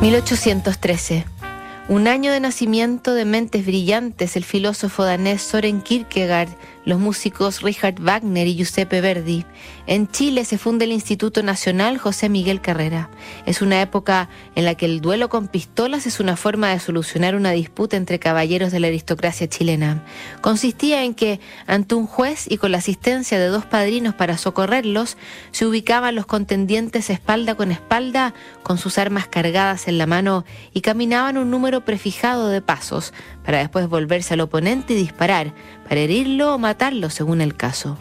1813. Un año de nacimiento de mentes brillantes, el filósofo danés Soren Kierkegaard, los músicos Richard Wagner y Giuseppe Verdi. En Chile se funda el Instituto Nacional José Miguel Carrera. Es una época en la que el duelo con pistolas es una forma de solucionar una disputa entre caballeros de la aristocracia chilena. Consistía en que, ante un juez y con la asistencia de dos padrinos para socorrerlos, se ubicaban los contendientes espalda con espalda, con sus armas cargadas en la mano, y caminaban un número prefijado de pasos, para después volverse al oponente y disparar, para herirlo o matarlo según el caso.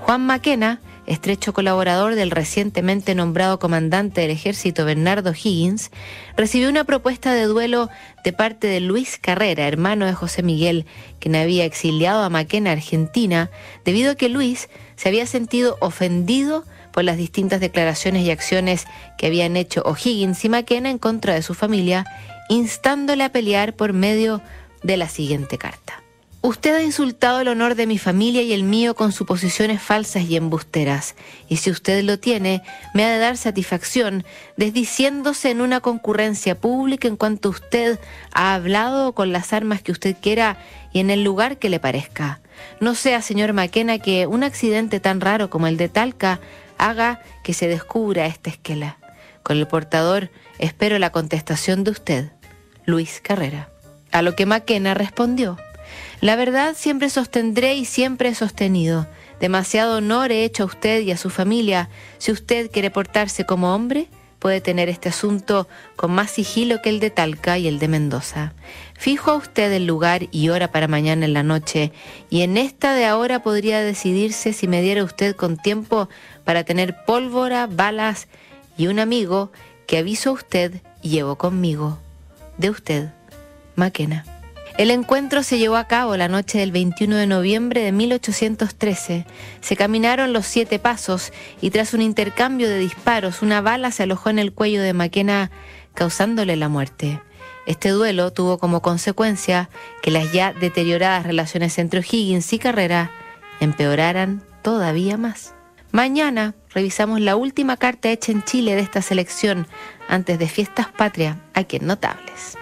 Juan Maquena, estrecho colaborador del recientemente nombrado comandante del ejército Bernardo Higgins, recibió una propuesta de duelo de parte de Luis Carrera, hermano de José Miguel, quien había exiliado a Maquena Argentina, debido a que Luis se había sentido ofendido por las distintas declaraciones y acciones que habían hecho O'Higgins y Maquena en contra de su familia, instándole a pelear por medio de la siguiente carta. Usted ha insultado el honor de mi familia y el mío con suposiciones falsas y embusteras, y si usted lo tiene, me ha de dar satisfacción desdiciéndose en una concurrencia pública en cuanto usted ha hablado con las armas que usted quiera y en el lugar que le parezca. No sea, señor Maquena, que un accidente tan raro como el de Talca haga que se descubra esta esquela. Con el portador espero la contestación de usted, Luis Carrera. A lo que Maquena respondió, la verdad siempre sostendré y siempre he sostenido. Demasiado honor he hecho a usted y a su familia. Si usted quiere portarse como hombre, puede tener este asunto con más sigilo que el de Talca y el de Mendoza. Fijo a usted el lugar y hora para mañana en la noche, y en esta de ahora podría decidirse si me diera usted con tiempo para tener pólvora, balas y un amigo que aviso a usted llevo conmigo. De usted. Maquena. El encuentro se llevó a cabo la noche del 21 de noviembre de 1813. Se caminaron los siete pasos y tras un intercambio de disparos, una bala se alojó en el cuello de Maquena, causándole la muerte. Este duelo tuvo como consecuencia que las ya deterioradas relaciones entre O'Higgins y Carrera empeoraran todavía más. Mañana revisamos la última carta hecha en Chile de esta selección antes de Fiestas Patria, aquí en Notables.